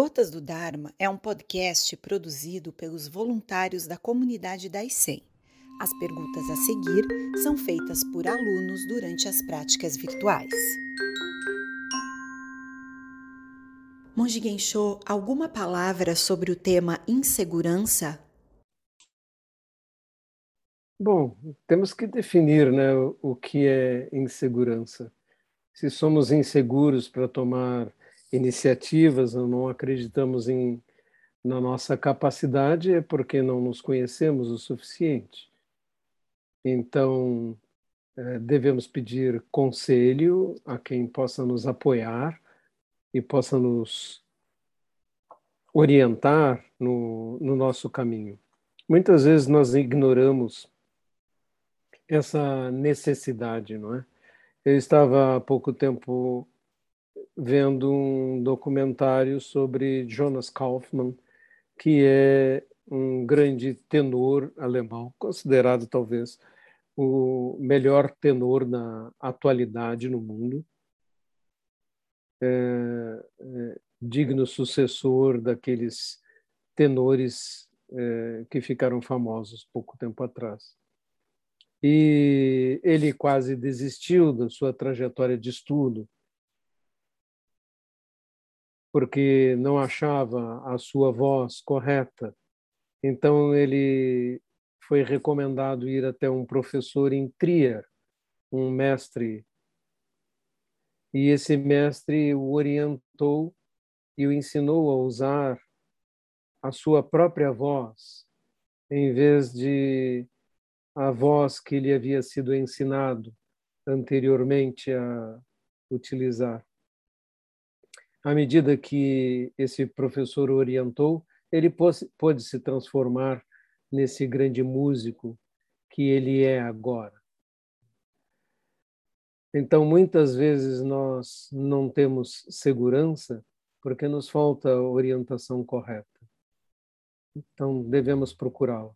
Gotas do Dharma é um podcast produzido pelos voluntários da comunidade da ICEM. As perguntas a seguir são feitas por alunos durante as práticas virtuais. Monge Gensho, alguma palavra sobre o tema insegurança? Bom, temos que definir né, o que é insegurança. Se somos inseguros para tomar iniciativas, não acreditamos em, na nossa capacidade, é porque não nos conhecemos o suficiente. Então, é, devemos pedir conselho a quem possa nos apoiar e possa nos orientar no, no nosso caminho. Muitas vezes nós ignoramos essa necessidade, não é? Eu estava há pouco tempo vendo um documentário sobre Jonas Kaufmann, que é um grande tenor alemão, considerado talvez o melhor tenor na atualidade no mundo, é, é, digno sucessor daqueles tenores é, que ficaram famosos pouco tempo atrás. E ele quase desistiu da sua trajetória de estudo porque não achava a sua voz correta. Então ele foi recomendado ir até um professor em Trier, um mestre. E esse mestre o orientou e o ensinou a usar a sua própria voz, em vez de a voz que lhe havia sido ensinado anteriormente a utilizar à medida que esse professor orientou, ele pôde se transformar nesse grande músico que ele é agora. Então, muitas vezes nós não temos segurança porque nos falta a orientação correta. Então, devemos procurá-la.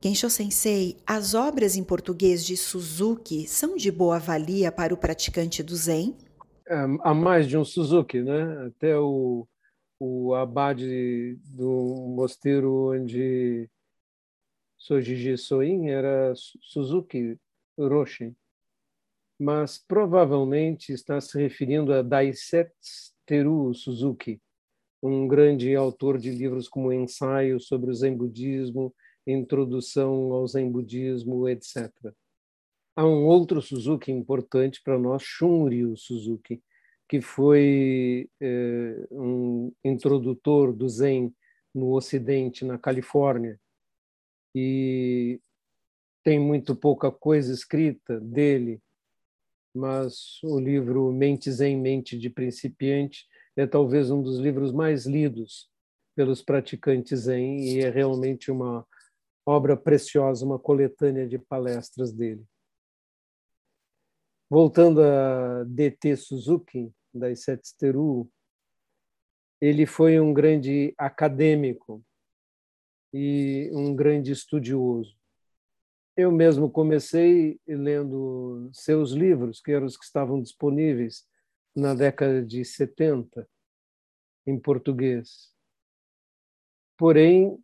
Gensho Sensei, as obras em português de Suzuki são de boa valia para o praticante do Zen? Há mais de um Suzuki, né? Até o, o abade do mosteiro onde Sojiji Soin era Suzuki Roshin. Mas provavelmente está se referindo a Daisetsu Teru Suzuki, um grande autor de livros como Ensaio sobre o Zen Budismo, Introdução ao Zen Budismo, etc. Há um outro Suzuki importante para nós, Shunryu Suzuki, que foi é, um introdutor do Zen no Ocidente, na Califórnia, e tem muito pouca coisa escrita dele, mas o livro Mente Zen, Mente de Principiante é talvez um dos livros mais lidos pelos praticantes Zen e é realmente uma obra preciosa, uma coletânea de palestras dele. Voltando a DT Suzuki, da Isetsuteru, ele foi um grande acadêmico e um grande estudioso. Eu mesmo comecei lendo seus livros, que eram os que estavam disponíveis na década de 70, em português. Porém,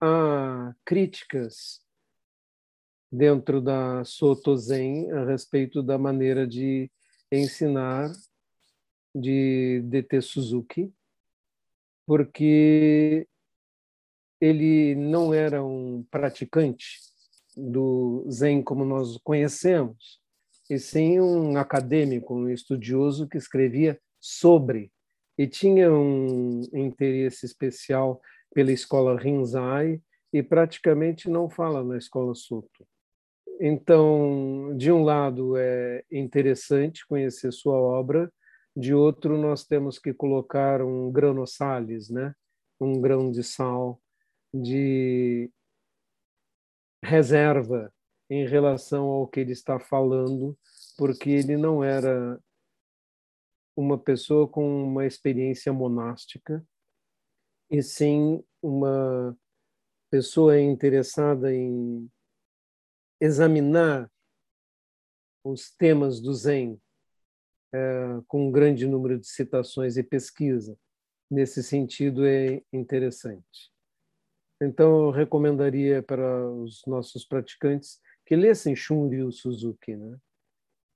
há críticas dentro da Soto Zen a respeito da maneira de ensinar de DT Suzuki, porque ele não era um praticante do Zen como nós o conhecemos, e sim um acadêmico, um estudioso que escrevia sobre e tinha um interesse especial pela escola Rinzai e praticamente não fala na escola Soto. Então, de um lado, é interessante conhecer sua obra, de outro, nós temos que colocar um granossales, né? um grão de sal de reserva em relação ao que ele está falando, porque ele não era uma pessoa com uma experiência monástica, e sim uma pessoa interessada em examinar os temas do Zen é, com um grande número de citações e pesquisa. Nesse sentido, é interessante. Então, eu recomendaria para os nossos praticantes que lessem Shunryu Suzuki, né?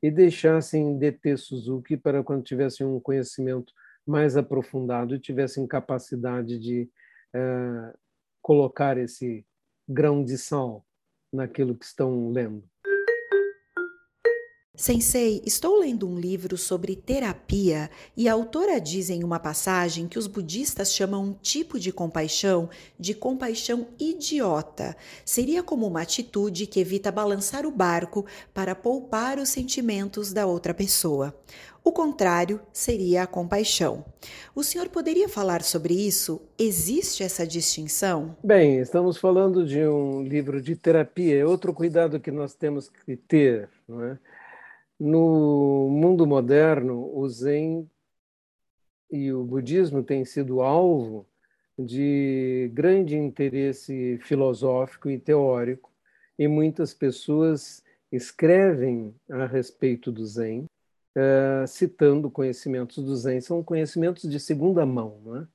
E deixassem DT Suzuki para quando tivessem um conhecimento mais aprofundado e tivessem capacidade de é, colocar esse grão de sal naquilo que estão lendo. Sensei, estou lendo um livro sobre terapia e a autora diz em uma passagem que os budistas chamam um tipo de compaixão de compaixão idiota. Seria como uma atitude que evita balançar o barco para poupar os sentimentos da outra pessoa. O contrário seria a compaixão. O senhor poderia falar sobre isso? Existe essa distinção? Bem, estamos falando de um livro de terapia. É outro cuidado que nós temos que ter, não é? No mundo moderno, o Zen e o budismo têm sido alvo de grande interesse filosófico e teórico, e muitas pessoas escrevem a respeito do Zen, uh, citando conhecimentos do Zen. São conhecimentos de segunda mão. Né?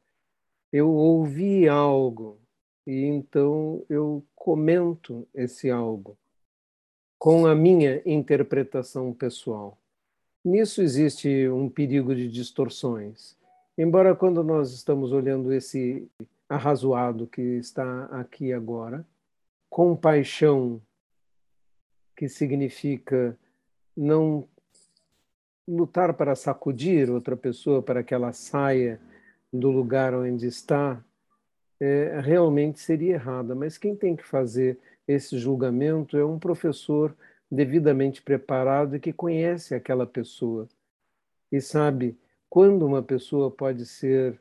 Eu ouvi algo e então eu comento esse algo com a minha interpretação pessoal. Nisso existe um perigo de distorções. Embora quando nós estamos olhando esse arrazoado que está aqui agora, compaixão, que significa não lutar para sacudir outra pessoa para que ela saia do lugar onde está, é, realmente seria errada. Mas quem tem que fazer esse julgamento é um professor devidamente preparado e que conhece aquela pessoa e sabe quando uma pessoa pode ser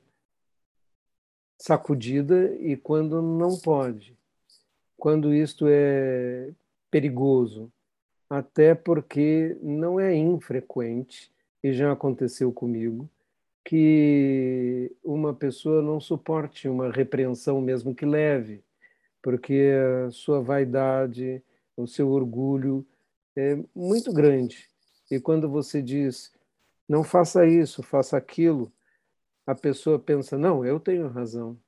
sacudida e quando não pode. Quando isto é perigoso, até porque não é infrequente, e já aconteceu comigo, que uma pessoa não suporte uma repreensão, mesmo que leve, porque a sua vaidade, o seu orgulho é muito grande. E quando você diz, não faça isso, faça aquilo, a pessoa pensa, não, eu tenho razão.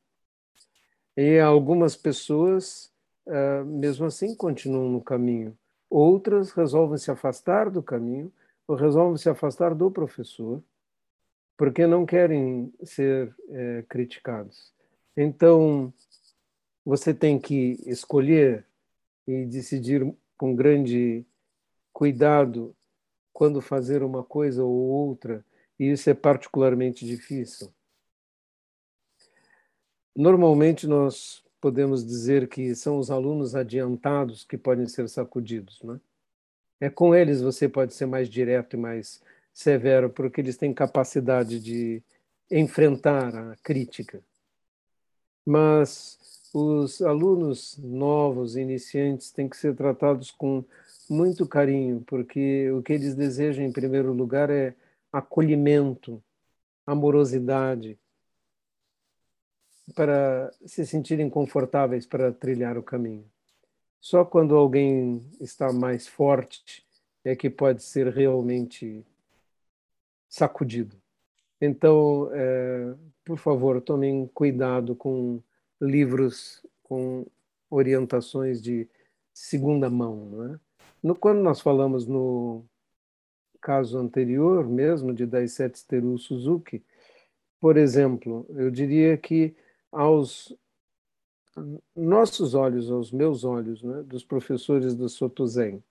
E algumas pessoas, ah, mesmo assim, continuam no caminho. Outras resolvem se afastar do caminho ou resolvem se afastar do professor, porque não querem ser é, criticados. Então, você tem que escolher e decidir com grande cuidado quando fazer uma coisa ou outra, e isso é particularmente difícil. Normalmente nós podemos dizer que são os alunos adiantados que podem ser sacudidos, né? É com eles você pode ser mais direto e mais severo, porque eles têm capacidade de enfrentar a crítica. Mas os alunos novos, iniciantes, têm que ser tratados com muito carinho, porque o que eles desejam, em primeiro lugar, é acolhimento, amorosidade, para se sentirem confortáveis para trilhar o caminho. Só quando alguém está mais forte é que pode ser realmente sacudido. Então, é, por favor, tomem cuidado com livros com orientações de segunda mão. É? no, quando nós falamos no caso anterior mesmo, de Daisetsu Teru Suzuki, por exemplo, eu diria que aos nossos olhos, aos meus olhos, né, dos professores do Soto Zen,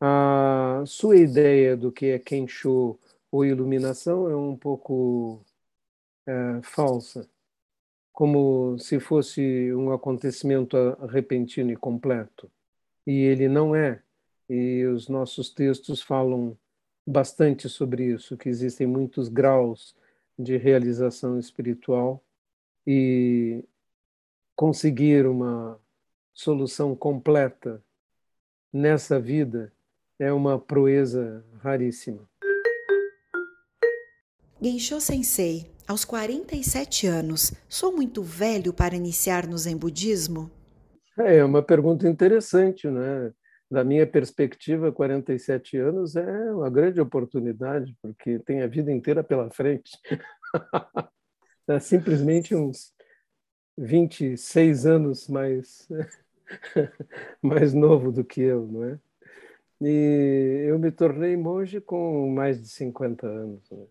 a sua ideia do que é Kensho ou iluminação é um pouco é, falsa como se fosse um acontecimento repentino e completo. E ele não é. E os nossos textos falam bastante sobre isso, que existem muitos graus de realização espiritual e conseguir uma solução completa nessa vida é uma proeza raríssima. Gensho Sensei, aos 47 anos, sou muito velho para iniciar no Zen budismo? É, é uma pergunta interessante, né? da minha perspectiva, 47 anos é uma grande oportunidade, porque tem a vida inteira pela frente. é simplesmente uns 26 anos mais, mais novo do que eu, não é? E eu me tornei monge com mais de 50 anos. Né?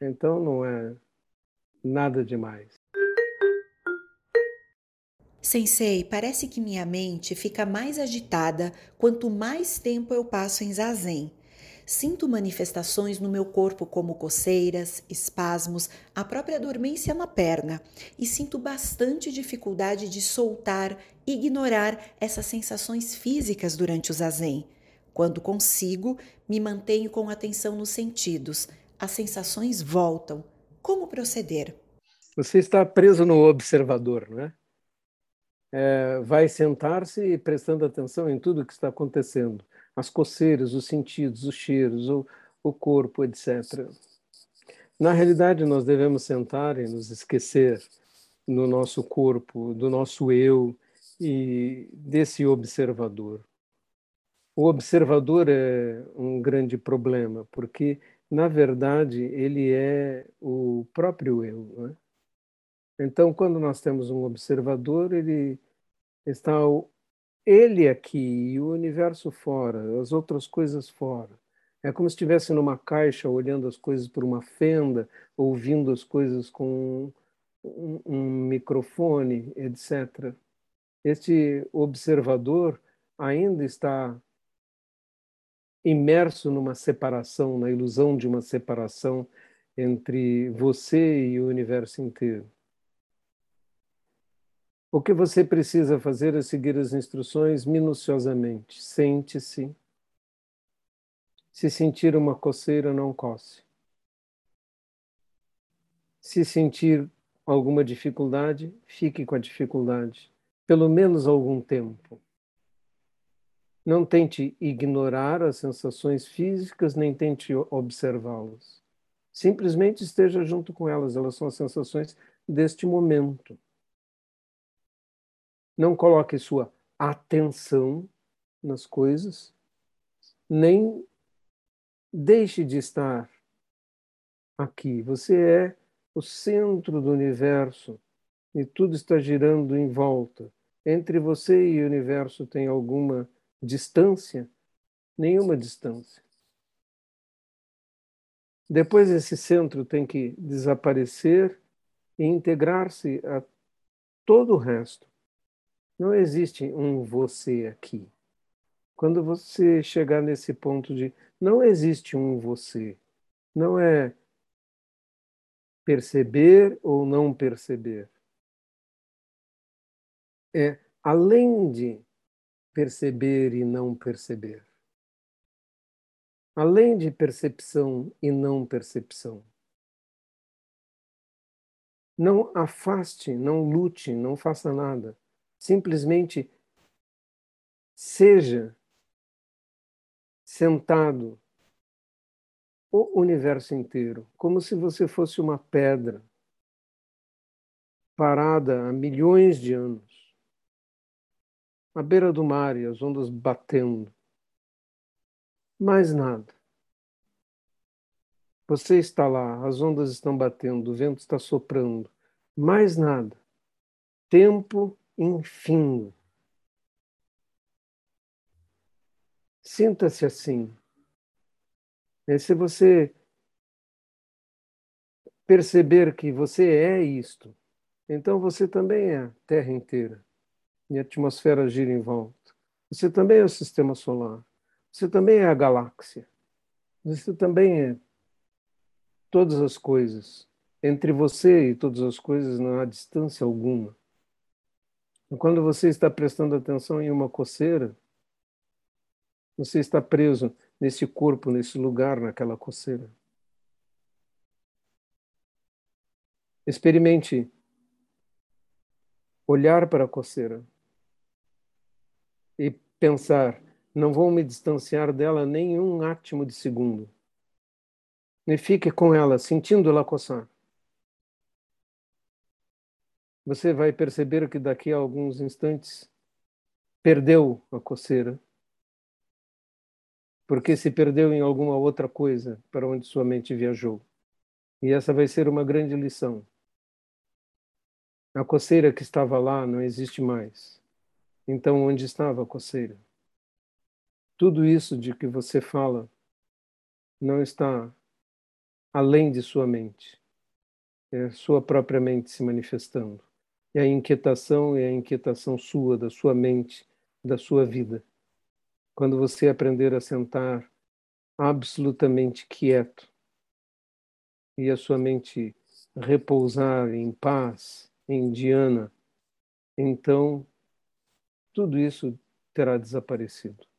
Então não é nada demais. Sensei, parece que minha mente fica mais agitada quanto mais tempo eu passo em zazen. Sinto manifestações no meu corpo como coceiras, espasmos, a própria dormência na perna e sinto bastante dificuldade de soltar, ignorar essas sensações físicas durante o zazen. Quando consigo, me mantenho com atenção nos sentidos. As sensações voltam. Como proceder? Você está preso no observador, não é? é vai sentar-se prestando atenção em tudo que está acontecendo as coceiras, os sentidos, os cheiros, o, o corpo, etc. Na realidade, nós devemos sentar e nos esquecer no nosso corpo, do nosso eu e desse observador. O observador é um grande problema, porque, na verdade, ele é o próprio eu. Né? Então, quando nós temos um observador, ele está ele aqui e o universo fora, as outras coisas fora. É como se estivesse numa caixa olhando as coisas por uma fenda, ouvindo as coisas com um, um microfone, etc. Este observador ainda está imerso numa separação, na ilusão de uma separação entre você e o universo inteiro. O que você precisa fazer é seguir as instruções minuciosamente. Sente-se. Se sentir uma coceira, não coce. Se sentir alguma dificuldade, fique com a dificuldade, pelo menos algum tempo. Não tente ignorar as sensações físicas, nem tente observá-las. Simplesmente esteja junto com elas, elas são as sensações deste momento. Não coloque sua atenção nas coisas, nem deixe de estar aqui. Você é o centro do universo e tudo está girando em volta. Entre você e o universo tem alguma distância? Nenhuma distância. Depois esse centro tem que desaparecer e integrar-se a todo o resto. Não existe um você aqui. Quando você chegar nesse ponto de não existe um você, não é perceber ou não perceber. É além de perceber e não perceber. Além de percepção e não percepção. Não afaste, não lute, não faça nada simplesmente seja sentado o universo inteiro, como se você fosse uma pedra parada há milhões de anos, à beira do mar e as ondas batendo. Mais nada. Você está lá, as ondas estão batendo, o vento está soprando. Mais nada. Tempo enfim. Sinta-se assim. E se você perceber que você é isto, então você também é Terra inteira. E a atmosfera gira em volta. Você também é o sistema solar. Você também é a galáxia. Você também é todas as coisas. Entre você e todas as coisas não há distância alguma. Quando você está prestando atenção em uma coceira, você está preso nesse corpo, nesse lugar, naquela coceira. Experimente olhar para a coceira e pensar: não vou me distanciar dela nem um átimo de segundo. E fique com ela, sentindo ela coçar você vai perceber que daqui a alguns instantes perdeu a coceira porque se perdeu em alguma outra coisa para onde sua mente viajou. E essa vai ser uma grande lição. A coceira que estava lá não existe mais. Então, onde estava a coceira? Tudo isso de que você fala não está além de sua mente. É sua própria mente se manifestando. E a inquietação é a inquietação sua, da sua mente, da sua vida. Quando você aprender a sentar absolutamente quieto e a sua mente repousar em paz, em Diana, então tudo isso terá desaparecido.